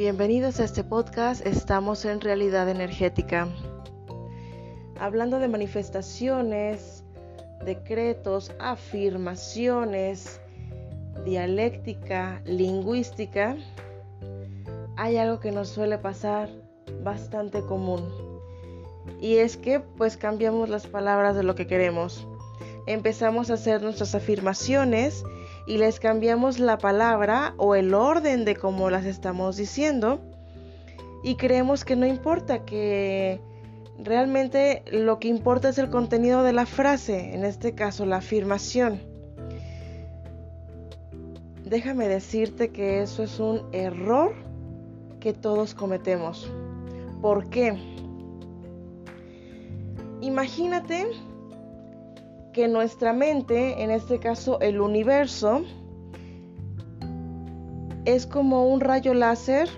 Bienvenidos a este podcast, estamos en realidad energética. Hablando de manifestaciones, decretos, afirmaciones, dialéctica, lingüística, hay algo que nos suele pasar bastante común. Y es que pues cambiamos las palabras de lo que queremos. Empezamos a hacer nuestras afirmaciones y les cambiamos la palabra o el orden de cómo las estamos diciendo y creemos que no importa, que realmente lo que importa es el contenido de la frase, en este caso la afirmación. Déjame decirte que eso es un error que todos cometemos. ¿Por qué? Imagínate que nuestra mente, en este caso el universo, es como un rayo láser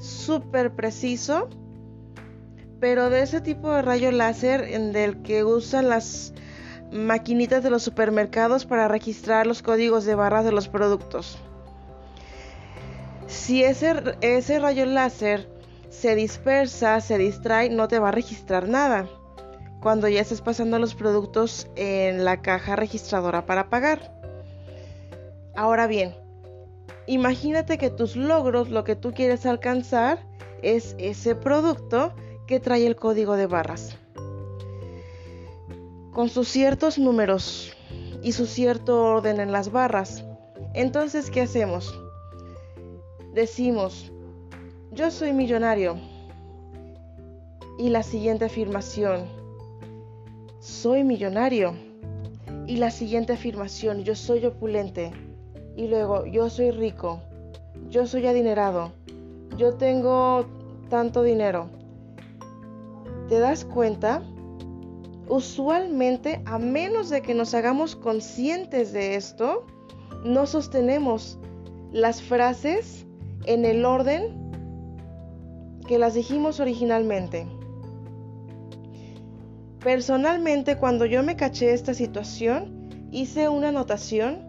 súper preciso, pero de ese tipo de rayo láser del que usan las maquinitas de los supermercados para registrar los códigos de barras de los productos. Si ese, ese rayo láser se dispersa, se distrae, no te va a registrar nada cuando ya estés pasando los productos en la caja registradora para pagar. Ahora bien, imagínate que tus logros, lo que tú quieres alcanzar, es ese producto que trae el código de barras. Con sus ciertos números y su cierto orden en las barras. Entonces, ¿qué hacemos? Decimos, yo soy millonario. Y la siguiente afirmación, soy millonario. Y la siguiente afirmación, yo soy opulente. Y luego, yo soy rico. Yo soy adinerado. Yo tengo tanto dinero. ¿Te das cuenta? Usualmente, a menos de que nos hagamos conscientes de esto, no sostenemos las frases en el orden que las dijimos originalmente. Personalmente, cuando yo me caché esta situación, hice una anotación.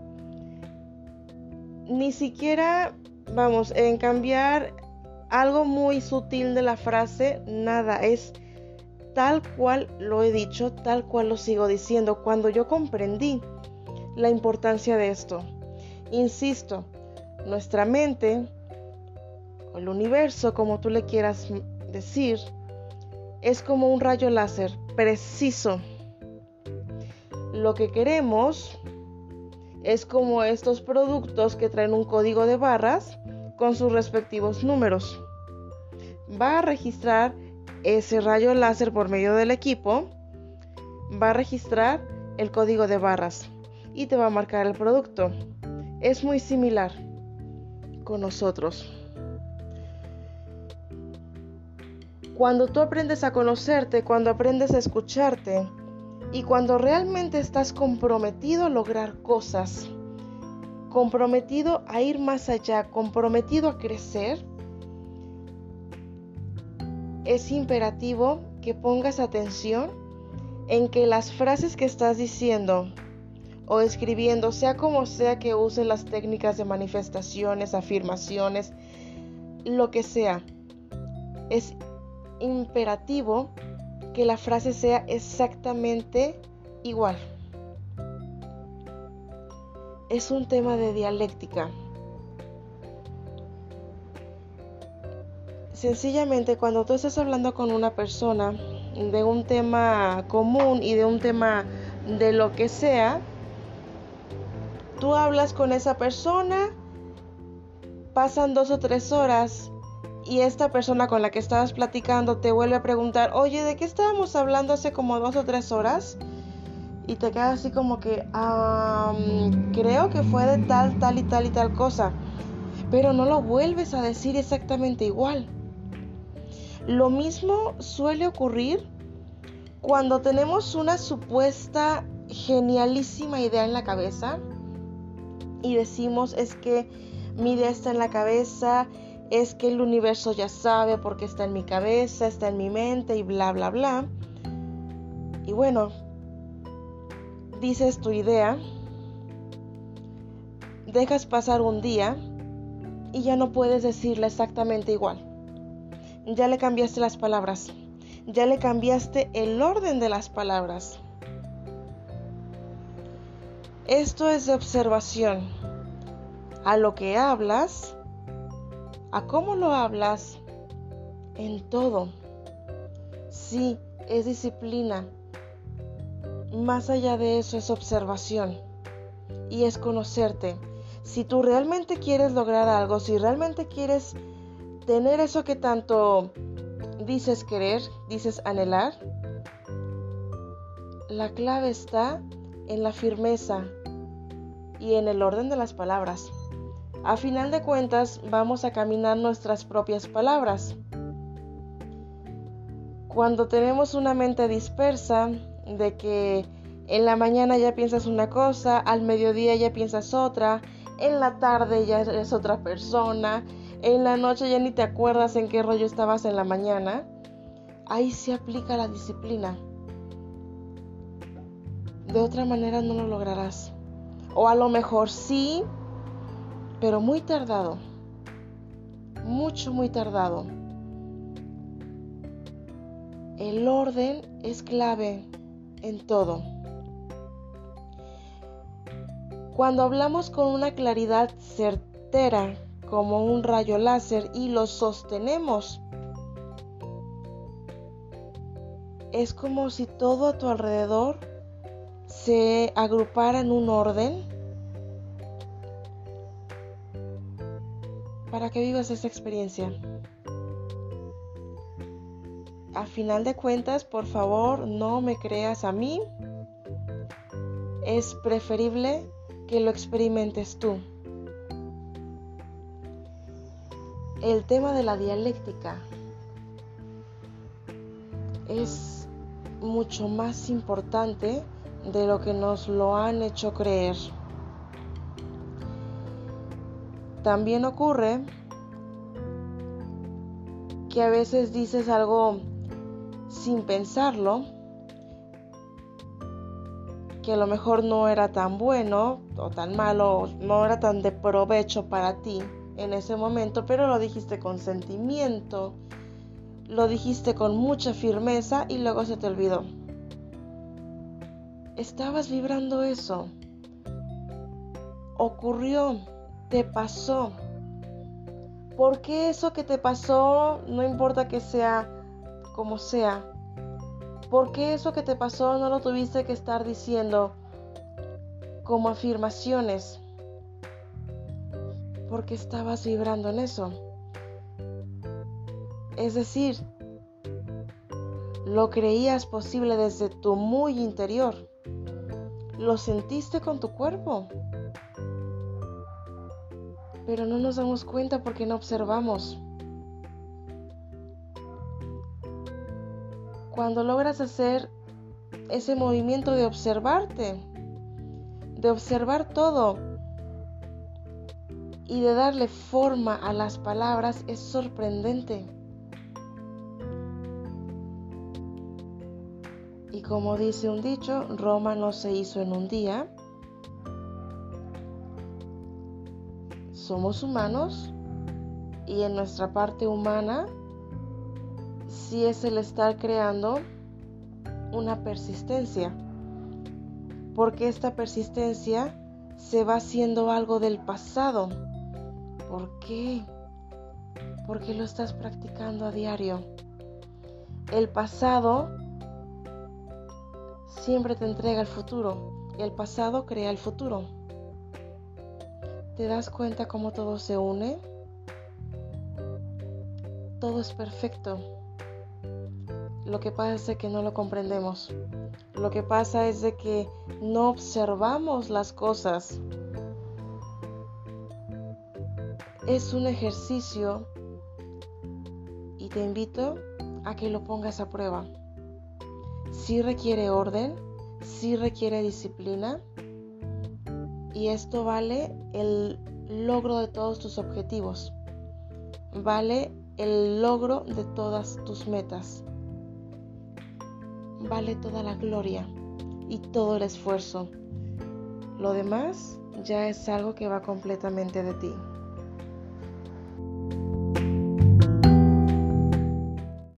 Ni siquiera, vamos, en cambiar algo muy sutil de la frase, nada, es tal cual lo he dicho, tal cual lo sigo diciendo, cuando yo comprendí la importancia de esto. Insisto, nuestra mente, o el universo, como tú le quieras decir, es como un rayo láser preciso. Lo que queremos es como estos productos que traen un código de barras con sus respectivos números. Va a registrar ese rayo láser por medio del equipo, va a registrar el código de barras y te va a marcar el producto. Es muy similar con nosotros. Cuando tú aprendes a conocerte, cuando aprendes a escucharte y cuando realmente estás comprometido a lograr cosas, comprometido a ir más allá, comprometido a crecer, es imperativo que pongas atención en que las frases que estás diciendo o escribiendo, sea como sea que uses las técnicas de manifestaciones, afirmaciones, lo que sea, es imperativo que la frase sea exactamente igual. Es un tema de dialéctica. Sencillamente cuando tú estás hablando con una persona de un tema común y de un tema de lo que sea, tú hablas con esa persona, pasan dos o tres horas y esta persona con la que estabas platicando te vuelve a preguntar, oye, ¿de qué estábamos hablando hace como dos o tres horas? Y te quedas así como que, creo que fue de tal, tal y tal y tal cosa. Pero no lo vuelves a decir exactamente igual. Lo mismo suele ocurrir cuando tenemos una supuesta genialísima idea en la cabeza y decimos es que mi idea está en la cabeza es que el universo ya sabe porque está en mi cabeza, está en mi mente y bla, bla, bla. Y bueno, dices tu idea, dejas pasar un día y ya no puedes decirla exactamente igual. Ya le cambiaste las palabras, ya le cambiaste el orden de las palabras. Esto es de observación a lo que hablas, a cómo lo hablas, en todo. Sí, es disciplina. Más allá de eso es observación y es conocerte. Si tú realmente quieres lograr algo, si realmente quieres tener eso que tanto dices querer, dices anhelar, la clave está en la firmeza y en el orden de las palabras. A final de cuentas, vamos a caminar nuestras propias palabras. Cuando tenemos una mente dispersa, de que en la mañana ya piensas una cosa, al mediodía ya piensas otra, en la tarde ya eres otra persona, en la noche ya ni te acuerdas en qué rollo estabas en la mañana, ahí se aplica la disciplina. De otra manera no lo lograrás. O a lo mejor sí, pero muy tardado. Mucho, muy tardado. El orden es clave en todo. Cuando hablamos con una claridad certera como un rayo láser y lo sostenemos, es como si todo a tu alrededor se agrupara en un orden para que vivas esa experiencia. A final de cuentas, por favor, no me creas a mí. Es preferible que lo experimentes tú. El tema de la dialéctica es mucho más importante de lo que nos lo han hecho creer. También ocurre que a veces dices algo sin pensarlo, que a lo mejor no era tan bueno o tan malo, no era tan de provecho para ti en ese momento, pero lo dijiste con sentimiento, lo dijiste con mucha firmeza y luego se te olvidó estabas vibrando eso. Ocurrió, te pasó. ¿Por qué eso que te pasó, no importa que sea como sea, por qué eso que te pasó no lo tuviste que estar diciendo como afirmaciones? Porque estabas vibrando en eso. Es decir, lo creías posible desde tu muy interior lo sentiste con tu cuerpo. Pero no nos damos cuenta porque no observamos. Cuando logras hacer ese movimiento de observarte, de observar todo y de darle forma a las palabras, es sorprendente. Y como dice un dicho, Roma no se hizo en un día. Somos humanos y en nuestra parte humana sí es el estar creando una persistencia. Porque esta persistencia se va haciendo algo del pasado. ¿Por qué? Porque lo estás practicando a diario. El pasado siempre te entrega el futuro el pasado crea el futuro. ¿Te das cuenta cómo todo se une? Todo es perfecto. Lo que pasa es que no lo comprendemos. Lo que pasa es de que no observamos las cosas. Es un ejercicio y te invito a que lo pongas a prueba sí requiere orden, sí requiere disciplina y esto vale el logro de todos tus objetivos, vale el logro de todas tus metas, vale toda la gloria y todo el esfuerzo. Lo demás ya es algo que va completamente de ti.